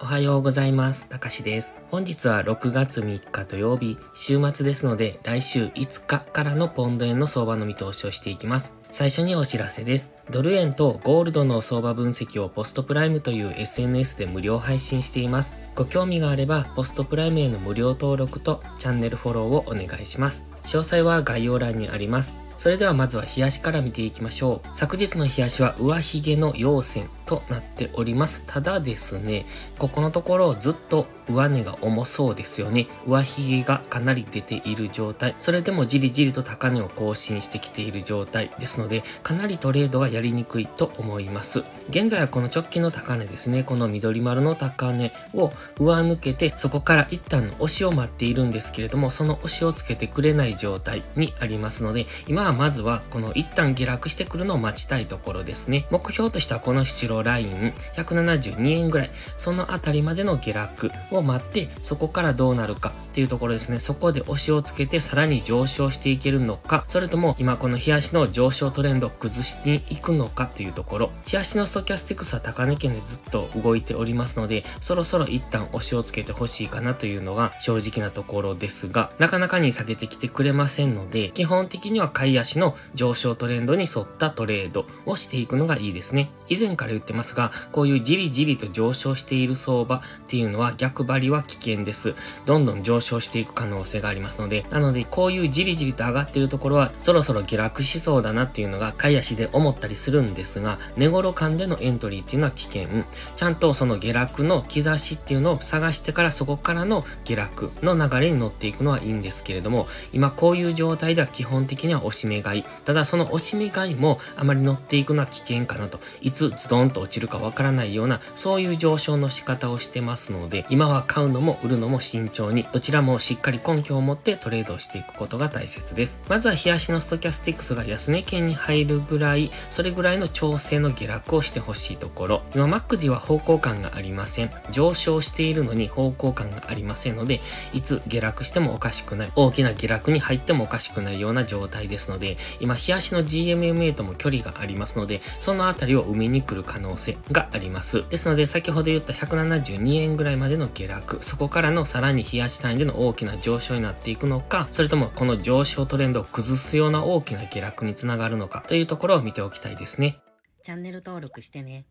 おはようございます。たかしです。本日は6月3日土曜日、週末ですので、来週5日からのポンド円の相場の見通しをしていきます。最初にお知らせです。ドル円とゴールドの相場分析をポストプライムという SNS で無料配信しています。ご興味があれば、ポストプライムへの無料登録とチャンネルフォローをお願いします。詳細は概要欄にあります。それではまずは冷やしから見ていきましょう。昨日の冷やしは上髭の陽線となっております。ただですね、ここのところずっと上値が重そうですよね。上髭がかなり出ている状態。それでもじりじりと高値を更新してきている状態ですので、かなりトレードがやりにくいと思います。現在はこの直近の高値ですね、この緑丸の高値を上抜けて、そこから一旦の押しを待っているんですけれども、その押しをつけてくれない状態にありますので、今はまずはこの一旦下落してくるのを待ちたいところですね。目標としてはこの七郎ライン172円ぐらい、そのあたりまでの下落を待って、そこからどうなるかっていうところですね。そこで押しをつけてさらに上昇していけるのか、それとも今この冷やしの上昇トレンドを崩していくのかというところ。冷やしのストキャスティクスは高値圏でずっと動いておりますので、そろそろ一旦押しをつけてほしいかなというのが正直なところですが、なかなかに下げてきてくれませんので、基本的には買い足の上昇トレンドに沿ったトレードをしていくのがいいですね。以前から言ってますが、こういうじりじりと上昇している相場っていうのは逆張りは危険です。どんどん上昇していく可能性がありますので、なのでこういうじりじりと上がっているところはそろそろ下落しそうだなっていうのが買い足で思ったりするんですが、値頃間でのエントリーっていうのは危険。ちゃんとその下落の兆しっていうのを探してからそこからの下落の流れに乗っていくのはいいんですけれども、今こういう状態では基本的には押し目買い。ただその押し目買いもあまり乗っていくのは危険かなと。いつズドンと落ちるかわからないような、そういう上昇の仕方をしてますので、今は買うのも売るのも慎重に、どちらもしっかり根拠を持ってトレードをしていくことが大切です。まずは冷やしのストキャスティックスが安値圏に入るぐらい、それぐらいの調整の下落をしてほしいところ。今、マックディは方向感がありません。上昇しているのに方向感がありませんので、いつ下落してもおかしくない。大きな下落に入ってもおかしくないような状態ですので、で今、冷やしの GMMA とも距離がありますので、そのあたりを埋めに来る可能性があります。ですので、先ほど言った172円ぐらいまでの下落、そこからのさらに冷やし単位での大きな上昇になっていくのか、それともこの上昇トレンドを崩すような大きな下落につながるのかというところを見ておきたいですね。チャンネル登録してね。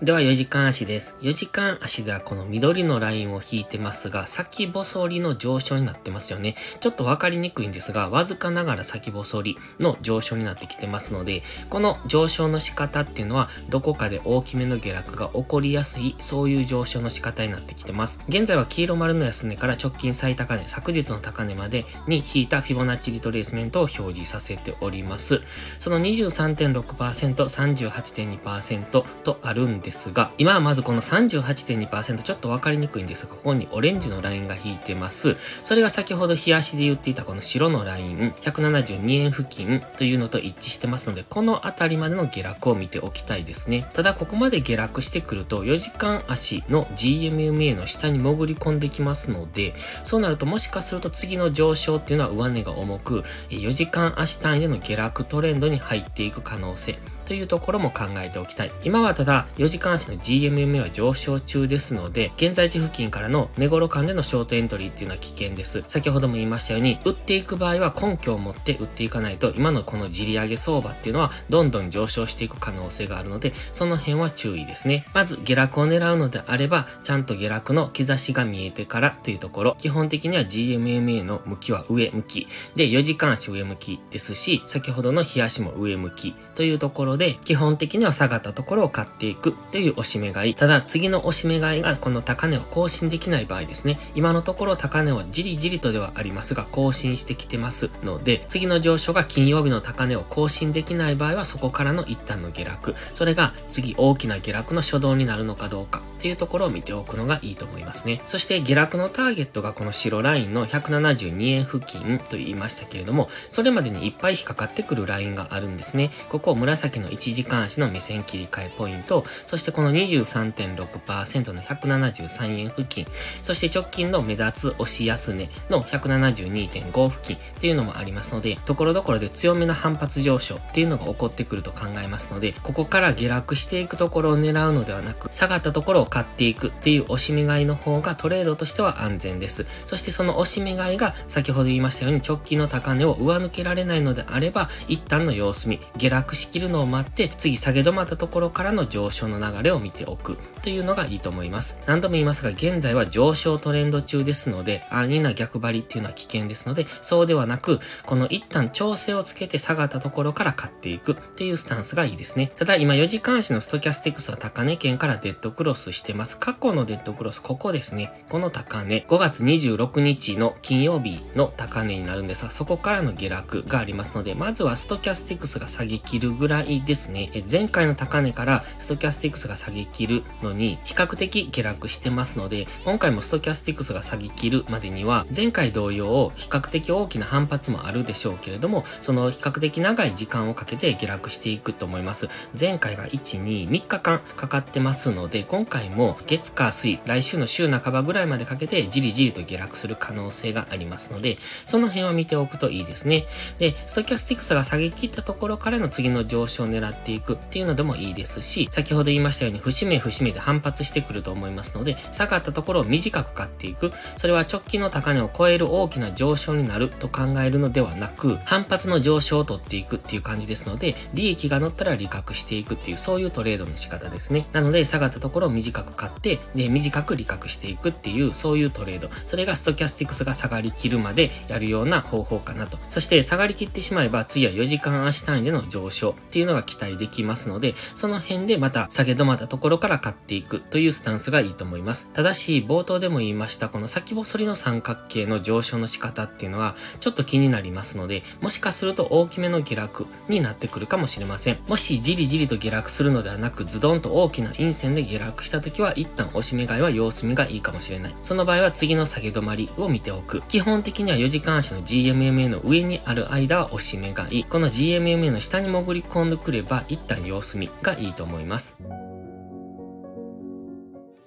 では4時間足です。4時間足ではこの緑のラインを引いてますが、先細りの上昇になってますよね。ちょっとわかりにくいんですが、わずかながら先細りの上昇になってきてますので、この上昇の仕方っていうのは、どこかで大きめの下落が起こりやすい、そういう上昇の仕方になってきてます。現在は黄色丸の安値から直近最高値、昨日の高値までに引いたフィボナッチリトレースメントを表示させております。その23.6%、38.2%とあるんですですが、今はまずこの38.2%ちょっとわかりにくいんですが、ここにオレンジのラインが引いてます。それが先ほど冷やしで言っていたこの白のライン、172円付近というのと一致してますので、このあたりまでの下落を見ておきたいですね。ただここまで下落してくると、4時間足の GMMA の下に潜り込んできますので、そうなるともしかすると次の上昇っていうのは上値が重く、4時間足単位での下落トレンドに入っていく可能性。というところも考えておきたい。今はただ、4時間足の GMMA は上昇中ですので、現在地付近からの値頃間でのショートエントリーっていうのは危険です。先ほども言いましたように、売っていく場合は根拠を持って売っていかないと、今のこのじり上げ相場っていうのは、どんどん上昇していく可能性があるので、その辺は注意ですね。まず、下落を狙うのであれば、ちゃんと下落の兆しが見えてからというところ、基本的には GMMA の向きは上向き。で、4時間足上向きですし、先ほどの冷やしも上向きというところで、で基本的には下がったところを買っていくという押し目買い。ただ、次の押し目買いがこの高値を更新できない場合ですね。今のところ高値をじりじりとではありますが、更新してきてますので、次の上昇が金曜日の高値を更新できない場合は、そこからの一旦の下落。それが次大きな下落の初動になるのかどうかっていうところを見ておくのがいいと思いますね。そして下落のターゲットがこの白ラインの172円付近と言いましたけれども、それまでにいっぱい引っかかってくるラインがあるんですね。ここ紫の1時間足の目線切り替えポイント、そしてこの23.6%の173円付近、そして直近の目立つ押し安値の172.5付近っていうのもありますので、ところどころで強めな反発上昇っていうのが起こってくると考えますので、ここから下落していくところを狙うのではなく、下がったところを買っていくっていう押し目買いの方がトレードとしては安全です。そしてその押し目買いが先ほど言いましたように直近の高値を上抜けられないのであれば、一旦の様子見、下落しきるのを待って、次下げ止まったところからの上昇の流れを見ておくというのがいいと思います。何度も言いますが、現在は上昇トレンド中ですので、安易な逆張りっていうのは危険ですので、そうではなく、この一旦調整をつけて下がったところから買っていくっていうスタンスがいいですね。ただ今4時間足のストキャスティクスは高値圏からデッドクロスしてます。過去のデッドクロス、ここですね。この高値、5月26日の金曜日の高値になるんですが、そこからの下落がありますので、まずはストキャスティクスが下げ切るぐらいですね。前回の高値からストキャスティクスが下げ切るのに、比較的下落してますので、今回もストキャスティクスが下げ切るまでには、前回同様、比較的大きな反発もあるでしょうけれども、その比較的長い時間をかけて下落していくと思います。前回が1、2、3日間かかってますので、今回も月火水、来週の週半ばぐらいまでかけてじりじりと下落する可能性がありますので、その辺は見ておくといいですね。で、ストキャスティクスが下げ切ったところからの次の上昇を狙っていくっていうのでもいいですし、先ほど言いましたように節目節目で反発してくると思いますので、下がったところを短く買っていく。それは直近の高値を超える大きな上昇になると考えるのではなく、反発の上昇を取っていくっていう感じですので、利益が乗ったら利確していくっていう、そういうトレードの仕方ですね。なので、下がったところを短く買って、で、短く利確していくっていう、そういうトレード。それがストキャスティクスが下がりきるまでやるような方法かなと。そして、下がりきってしまえば、次は4時間足単位での上昇っていうのが期待できますので、その辺でまた下げ止まったところから買っていくというスタンスがいいと思います。ただし、冒頭でも言いました、この先細りの三角形の上昇の仕方っていうのは、ちょっと気になりますので、もしかすると大きめの下落になってくるかもしれません。もしじりじりと下落するのではなく、ズドンと大きな陰線で下落した時は、一旦押し目買いは様子見がいいかもしれない。その場合は次の下げ止まりを見ておく。基本的には4時間足の GMMA の上にある間は押し目買い。この GMMA の下に潜り込んでくれば、一旦様子見がいいと思います。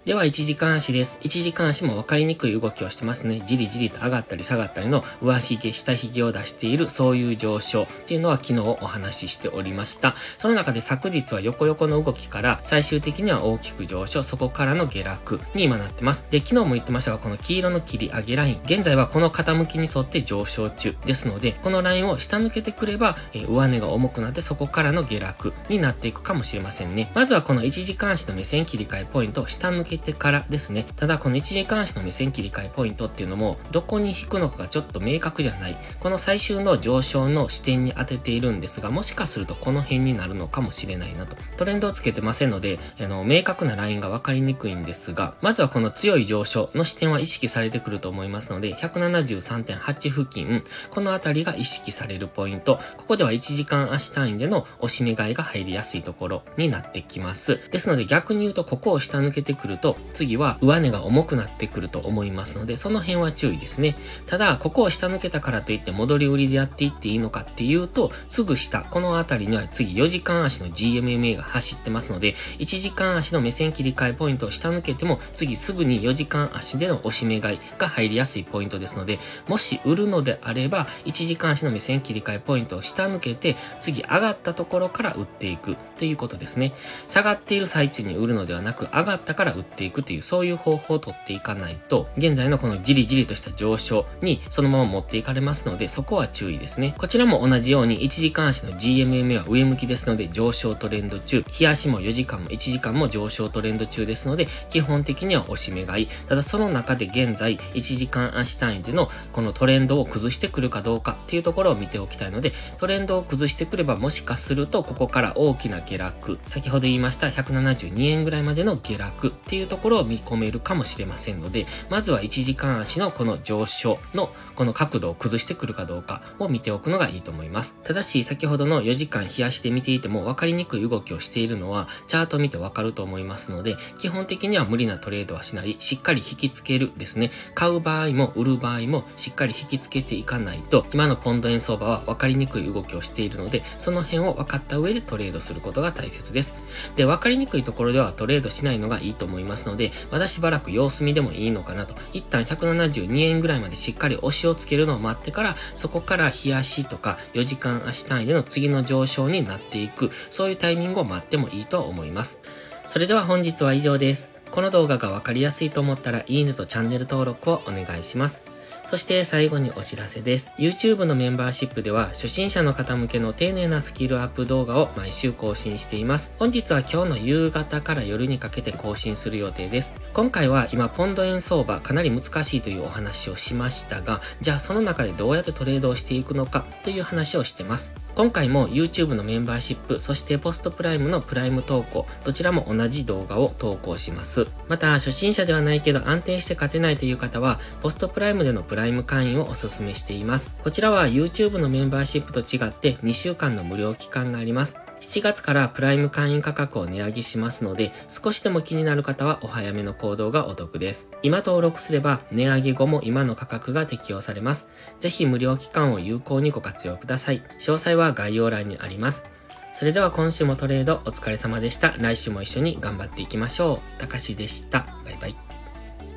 では、一時間足です。一時間足も分かりにくい動きをしてますね。じりじりと上がったり下がったりの上髭、下髭を出している、そういう上昇っていうのは昨日お話ししておりました。その中で昨日は横横の動きから最終的には大きく上昇、そこからの下落に今なってます。で、昨日も言ってましたが、この黄色の切り上げライン、現在はこの傾きに沿って上昇中ですので、このラインを下抜けてくれば、え上値が重くなってそこからの下落になっていくかもしれませんね。まずはこの一時間足の目線切り替えポイントを下抜けてからですね。ただこの一時監視の目線切り替えポイントっていうのも、どこに引くのかがちょっと明確じゃない。この最終の上昇の視点に当てているんですが、もしかするとこの辺になるのかもしれないなと。トレンドをつけてませんので、あの、明確なラインがわかりにくいんですが、まずはこの強い上昇の視点は意識されてくると思いますので、173.8付近、このあたりが意識されるポイント。ここでは1時間足単位での押し目買いが入りやすいところになってきます。ですので逆に言うと、ここを下抜けてくると、次は上値が重くなってくると思いますので、その辺は注意ですね。ただ、ここを下抜けたからといって戻り売りでやっていっていいのかっていうと、すぐ下、この辺りには次4時間足の GMMA が走ってますので、1時間足の目線切り替えポイントを下抜けても、次すぐに4時間足での押し目買いが入りやすいポイントですので、もし売るのであれば、1時間足の目線切り替えポイントを下抜けて、次上がったところから売っていくということですね。下がっている最中に売るのではなく、上がったから売っていくという、そういういう方法をとっていかないと、現在のこのじりじりとした上昇にそのまま持っていかれますので、そこは注意ですね。こちらも同じように1時間足の GMMA は上向きですので上昇トレンド中、日足も4時間も1時間も上昇トレンド中ですので、基本的には押し目買い。ただその中で現在1時間足単位でのこのトレンドを崩してくるかどうかっていうところを見ておきたいので、トレンドを崩してくればもしかするとここから大きな下落、先ほど言いました172円ぐらいまでの下落っていううところを見込めるかもしれませんので、まずは1時間足のこの上昇のこの角度を崩してくるかどうかを見ておくのがいいと思います。ただし、先ほどの4時間冷やして見ていても分かりにくい動きをしているのは、チャート見て分かると思いますので、基本的には無理なトレードはしない、しっかり引きつけるですね。買う場合も売る場合もしっかり引きつけていかないと、今のポンド円相場は分かりにくい動きをしているので、その辺を分かった上でトレードすることが大切です。で、分かりにくいところではトレードしないのがいいと思いますますので、まだしばらく様子見でもいいのかなと。一旦172円ぐらいまでしっかり押しをつけるのを待ってから、そこから冷やしとか4時間足単位での次の上昇になっていく、そういうタイミングを待ってもいいと思います。それでは本日は以上です。この動画がわかりやすいと思ったらいいねとチャンネル登録をお願いします。そして最後にお知らせです。YouTube のメンバーシップでは初心者の方向けの丁寧なスキルアップ動画を毎週更新しています。本日は今日の夕方から夜にかけて更新する予定です。今回は今ポンド円相場かなり難しいというお話をしましたが、じゃあその中でどうやってトレードをしていくのかという話をしてます。今回も YouTube のメンバーシップ、そしてポストプライムのプライム投稿、どちらも同じ動画を投稿します。また、初心者ではないけど安定して勝てないという方は、ポストプライムでのプライム会員をお勧めしています。こちらは YouTube のメンバーシップと違って2週間の無料期間があります。7月からプライム会員価格を値上げしますので、少しでも気になる方はお早めの行動がお得です。今登録すれば、値上げ後も今の価格が適用されます。ぜひ無料期間を有効にご活用ください。詳細は概要欄にあります。それでは今週もトレードお疲れ様でした。来週も一緒に頑張っていきましょう。たかしでした。バイバイ。